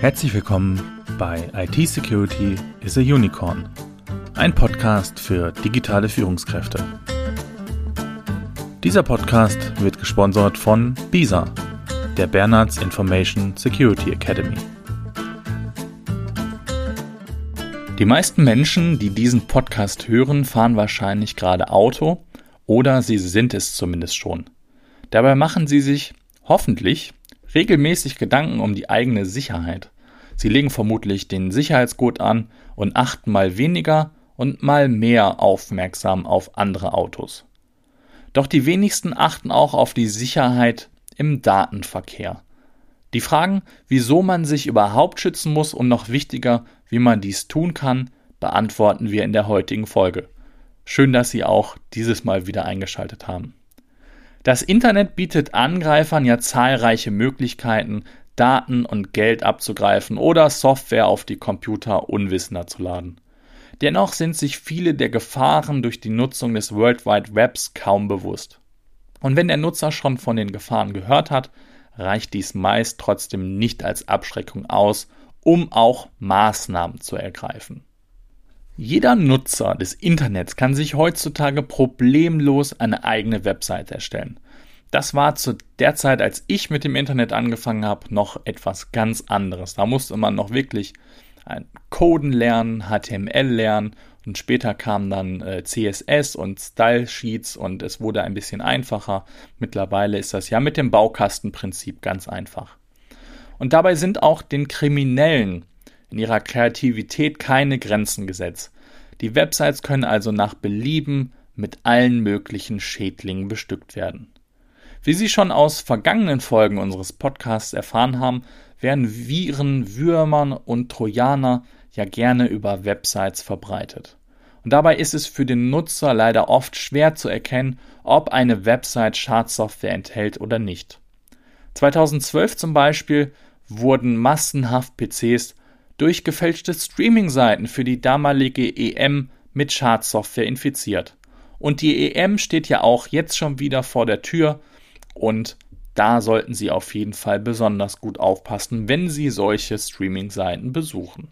Herzlich willkommen bei IT Security is a Unicorn, ein Podcast für digitale Führungskräfte. Dieser Podcast wird gesponsert von BISA, der Bernards Information Security Academy. Die meisten Menschen, die diesen Podcast hören, fahren wahrscheinlich gerade Auto oder sie sind es zumindest schon. Dabei machen sie sich hoffentlich regelmäßig Gedanken um die eigene Sicherheit. Sie legen vermutlich den Sicherheitsgurt an und achten mal weniger und mal mehr aufmerksam auf andere Autos. Doch die wenigsten achten auch auf die Sicherheit im Datenverkehr. Die Fragen, wieso man sich überhaupt schützen muss und noch wichtiger, wie man dies tun kann, beantworten wir in der heutigen Folge. Schön, dass Sie auch dieses Mal wieder eingeschaltet haben. Das Internet bietet Angreifern ja zahlreiche Möglichkeiten, Daten und Geld abzugreifen oder Software auf die Computer unwissender zu laden. Dennoch sind sich viele der Gefahren durch die Nutzung des World Wide Webs kaum bewusst. Und wenn der Nutzer schon von den Gefahren gehört hat, reicht dies meist trotzdem nicht als Abschreckung aus, um auch Maßnahmen zu ergreifen. Jeder Nutzer des Internets kann sich heutzutage problemlos eine eigene Website erstellen. Das war zu der Zeit, als ich mit dem Internet angefangen habe, noch etwas ganz anderes. Da musste man noch wirklich Coden lernen, HTML lernen und später kamen dann äh, CSS und Style Sheets und es wurde ein bisschen einfacher. Mittlerweile ist das ja mit dem Baukastenprinzip ganz einfach. Und dabei sind auch den Kriminellen in ihrer Kreativität keine Grenzen gesetzt. Die Websites können also nach Belieben mit allen möglichen Schädlingen bestückt werden. Wie Sie schon aus vergangenen Folgen unseres Podcasts erfahren haben, werden Viren, Würmern und Trojaner ja gerne über Websites verbreitet. Und dabei ist es für den Nutzer leider oft schwer zu erkennen, ob eine Website Schadsoftware enthält oder nicht. 2012 zum Beispiel wurden massenhaft PCs durch gefälschte Streaming-Seiten für die damalige EM mit Schadsoftware infiziert. Und die EM steht ja auch jetzt schon wieder vor der Tür und da sollten Sie auf jeden Fall besonders gut aufpassen, wenn Sie solche Streaming-Seiten besuchen.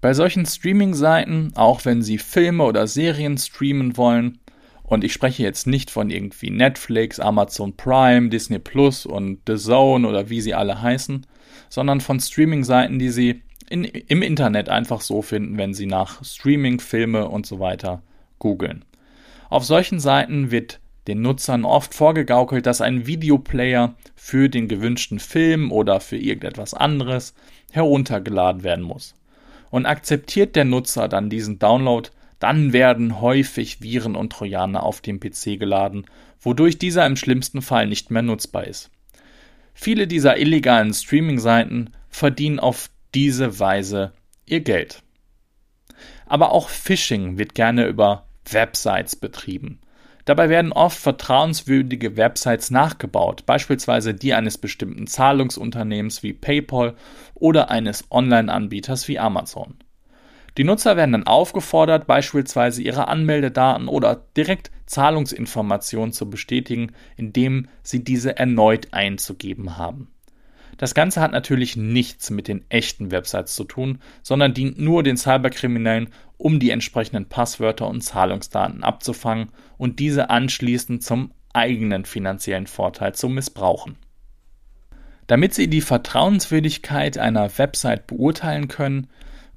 Bei solchen Streaming-Seiten, auch wenn Sie Filme oder Serien streamen wollen, und ich spreche jetzt nicht von irgendwie Netflix, Amazon Prime, Disney Plus und The Zone oder wie sie alle heißen, sondern von Streaming-Seiten, die Sie in, im Internet einfach so finden, wenn Sie nach Streaming, Filme und so weiter googeln. Auf solchen Seiten wird den Nutzern oft vorgegaukelt, dass ein Videoplayer für den gewünschten Film oder für irgendetwas anderes heruntergeladen werden muss. Und akzeptiert der Nutzer dann diesen Download, dann werden häufig Viren und Trojaner auf dem PC geladen, wodurch dieser im schlimmsten Fall nicht mehr nutzbar ist. Viele dieser illegalen Streaming-Seiten verdienen auf diese Weise ihr Geld. Aber auch Phishing wird gerne über Websites betrieben. Dabei werden oft vertrauenswürdige Websites nachgebaut, beispielsweise die eines bestimmten Zahlungsunternehmens wie PayPal oder eines Online-Anbieters wie Amazon. Die Nutzer werden dann aufgefordert, beispielsweise ihre Anmeldedaten oder direkt Zahlungsinformationen zu bestätigen, indem sie diese erneut einzugeben haben. Das Ganze hat natürlich nichts mit den echten Websites zu tun, sondern dient nur den Cyberkriminellen, um die entsprechenden Passwörter und Zahlungsdaten abzufangen und diese anschließend zum eigenen finanziellen Vorteil zu missbrauchen. Damit Sie die Vertrauenswürdigkeit einer Website beurteilen können,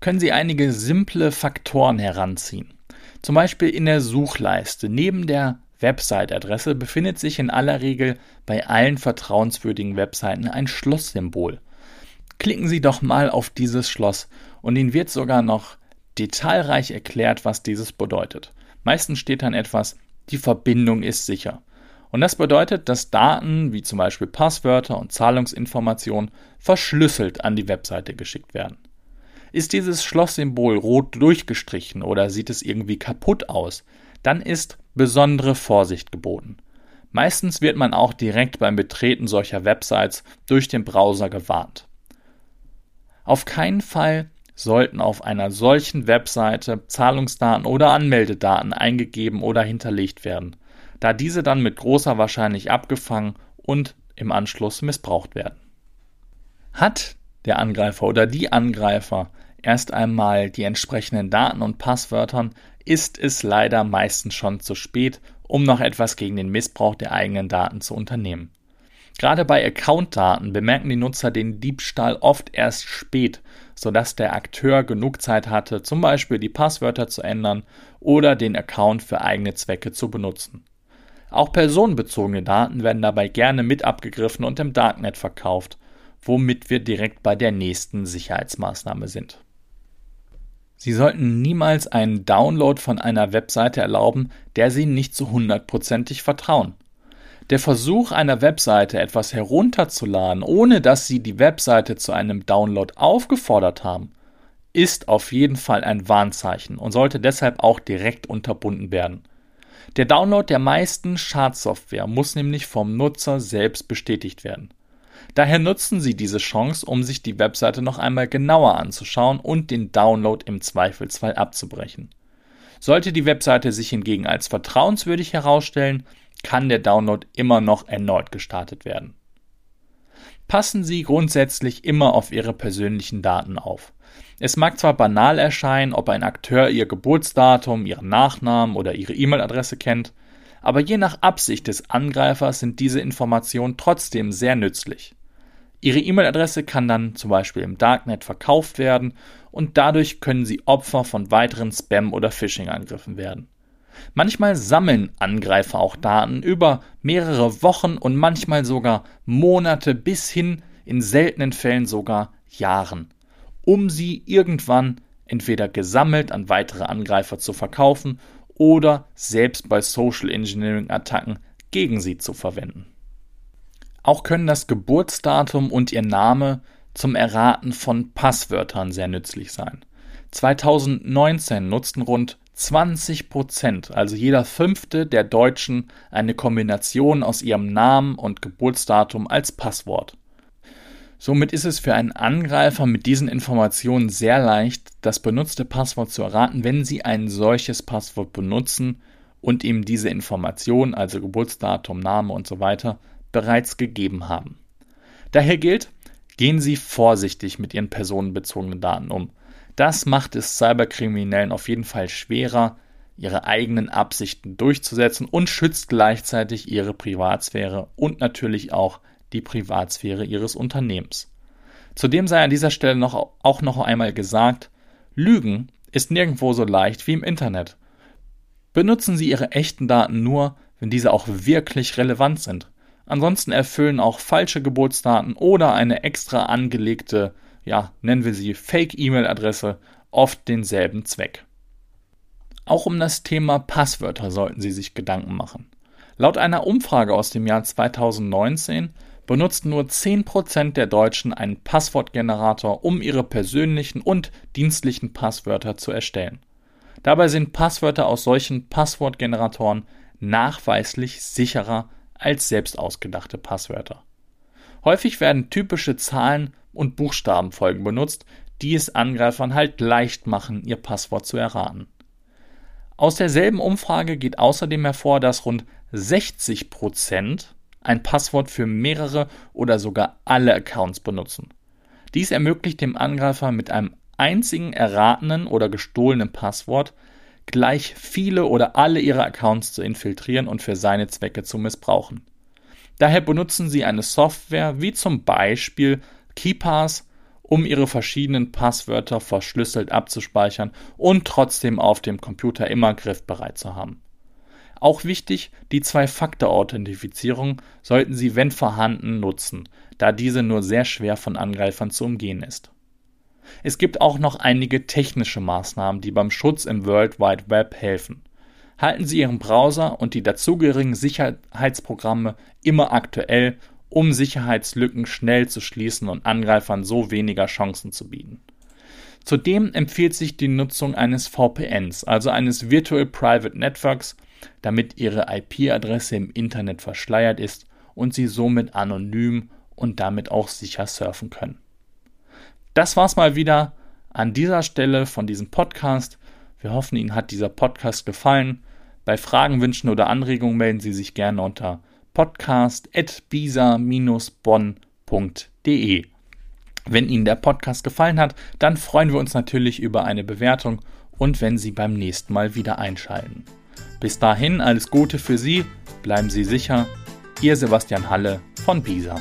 können Sie einige simple Faktoren heranziehen. Zum Beispiel in der Suchleiste neben der Website-Adresse befindet sich in aller Regel bei allen vertrauenswürdigen Webseiten ein Schlosssymbol. Klicken Sie doch mal auf dieses Schloss und Ihnen wird sogar noch detailreich erklärt, was dieses bedeutet. Meistens steht dann etwas, die Verbindung ist sicher. Und das bedeutet, dass Daten wie zum Beispiel Passwörter und Zahlungsinformationen verschlüsselt an die Webseite geschickt werden. Ist dieses Schlosssymbol rot durchgestrichen oder sieht es irgendwie kaputt aus, dann ist besondere Vorsicht geboten. Meistens wird man auch direkt beim Betreten solcher Websites durch den Browser gewarnt. Auf keinen Fall sollten auf einer solchen Webseite Zahlungsdaten oder Anmeldedaten eingegeben oder hinterlegt werden, da diese dann mit großer Wahrscheinlichkeit abgefangen und im Anschluss missbraucht werden. Hat der Angreifer oder die Angreifer erst einmal die entsprechenden Daten und Passwörtern, ist es leider meistens schon zu spät, um noch etwas gegen den Missbrauch der eigenen Daten zu unternehmen. Gerade bei Accountdaten bemerken die Nutzer den Diebstahl oft erst spät, sodass der Akteur genug Zeit hatte, zum Beispiel die Passwörter zu ändern oder den Account für eigene Zwecke zu benutzen. Auch personenbezogene Daten werden dabei gerne mit abgegriffen und im Darknet verkauft, womit wir direkt bei der nächsten Sicherheitsmaßnahme sind. Sie sollten niemals einen Download von einer Webseite erlauben, der Sie nicht zu hundertprozentig vertrauen. Der Versuch einer Webseite etwas herunterzuladen, ohne dass Sie die Webseite zu einem Download aufgefordert haben, ist auf jeden Fall ein Warnzeichen und sollte deshalb auch direkt unterbunden werden. Der Download der meisten Schadsoftware muss nämlich vom Nutzer selbst bestätigt werden. Daher nutzen Sie diese Chance, um sich die Webseite noch einmal genauer anzuschauen und den Download im Zweifelsfall abzubrechen. Sollte die Webseite sich hingegen als vertrauenswürdig herausstellen, kann der Download immer noch erneut gestartet werden. Passen Sie grundsätzlich immer auf Ihre persönlichen Daten auf. Es mag zwar banal erscheinen, ob ein Akteur Ihr Geburtsdatum, Ihren Nachnamen oder Ihre E-Mail-Adresse kennt, aber je nach Absicht des Angreifers sind diese Informationen trotzdem sehr nützlich. Ihre E-Mail-Adresse kann dann zum Beispiel im Darknet verkauft werden und dadurch können Sie Opfer von weiteren Spam- oder Phishing-Angriffen werden. Manchmal sammeln Angreifer auch Daten über mehrere Wochen und manchmal sogar Monate bis hin in seltenen Fällen sogar Jahren, um sie irgendwann entweder gesammelt an weitere Angreifer zu verkaufen oder selbst bei Social Engineering Attacken gegen sie zu verwenden. Auch können das Geburtsdatum und ihr Name zum Erraten von Passwörtern sehr nützlich sein. 2019 nutzten rund 20 Prozent, also jeder fünfte der Deutschen, eine Kombination aus ihrem Namen und Geburtsdatum als Passwort. Somit ist es für einen Angreifer mit diesen Informationen sehr leicht, das benutzte Passwort zu erraten, wenn Sie ein solches Passwort benutzen und ihm diese Information, also Geburtsdatum, Name und so weiter, bereits gegeben haben. Daher gilt, gehen Sie vorsichtig mit Ihren personenbezogenen Daten um. Das macht es Cyberkriminellen auf jeden Fall schwerer, ihre eigenen Absichten durchzusetzen und schützt gleichzeitig ihre Privatsphäre und natürlich auch die Privatsphäre ihres Unternehmens. Zudem sei an dieser Stelle noch, auch noch einmal gesagt, Lügen ist nirgendwo so leicht wie im Internet. Benutzen Sie Ihre echten Daten nur, wenn diese auch wirklich relevant sind. Ansonsten erfüllen auch falsche Geburtsdaten oder eine extra angelegte ja, nennen wir sie Fake-E-Mail-Adresse, oft denselben Zweck. Auch um das Thema Passwörter sollten Sie sich Gedanken machen. Laut einer Umfrage aus dem Jahr 2019 benutzten nur 10% der Deutschen einen Passwortgenerator, um ihre persönlichen und dienstlichen Passwörter zu erstellen. Dabei sind Passwörter aus solchen Passwortgeneratoren nachweislich sicherer als selbst ausgedachte Passwörter. Häufig werden typische Zahlen und Buchstabenfolgen benutzt, die es Angreifern halt leicht machen, ihr Passwort zu erraten. Aus derselben Umfrage geht außerdem hervor, dass rund 60 Prozent ein Passwort für mehrere oder sogar alle Accounts benutzen. Dies ermöglicht dem Angreifer mit einem einzigen erratenen oder gestohlenen Passwort gleich viele oder alle ihre Accounts zu infiltrieren und für seine Zwecke zu missbrauchen. Daher benutzen sie eine Software wie zum Beispiel KeyPass, um ihre verschiedenen Passwörter verschlüsselt abzuspeichern und trotzdem auf dem Computer immer griffbereit zu haben. Auch wichtig, die Zwei-Faktor-Authentifizierung sollten Sie, wenn vorhanden, nutzen, da diese nur sehr schwer von Angreifern zu umgehen ist. Es gibt auch noch einige technische Maßnahmen, die beim Schutz im World Wide Web helfen. Halten Sie Ihren Browser und die dazugehörigen Sicherheitsprogramme immer aktuell um Sicherheitslücken schnell zu schließen und Angreifern so weniger Chancen zu bieten. Zudem empfiehlt sich die Nutzung eines VPNs, also eines Virtual Private Networks, damit Ihre IP-Adresse im Internet verschleiert ist und Sie somit anonym und damit auch sicher surfen können. Das war's mal wieder an dieser Stelle von diesem Podcast. Wir hoffen, Ihnen hat dieser Podcast gefallen. Bei Fragen, Wünschen oder Anregungen melden Sie sich gerne unter podcast.bisa-bonn.de. Wenn Ihnen der Podcast gefallen hat, dann freuen wir uns natürlich über eine Bewertung und wenn Sie beim nächsten Mal wieder einschalten. Bis dahin alles Gute für Sie, bleiben Sie sicher. Ihr Sebastian Halle von BISA.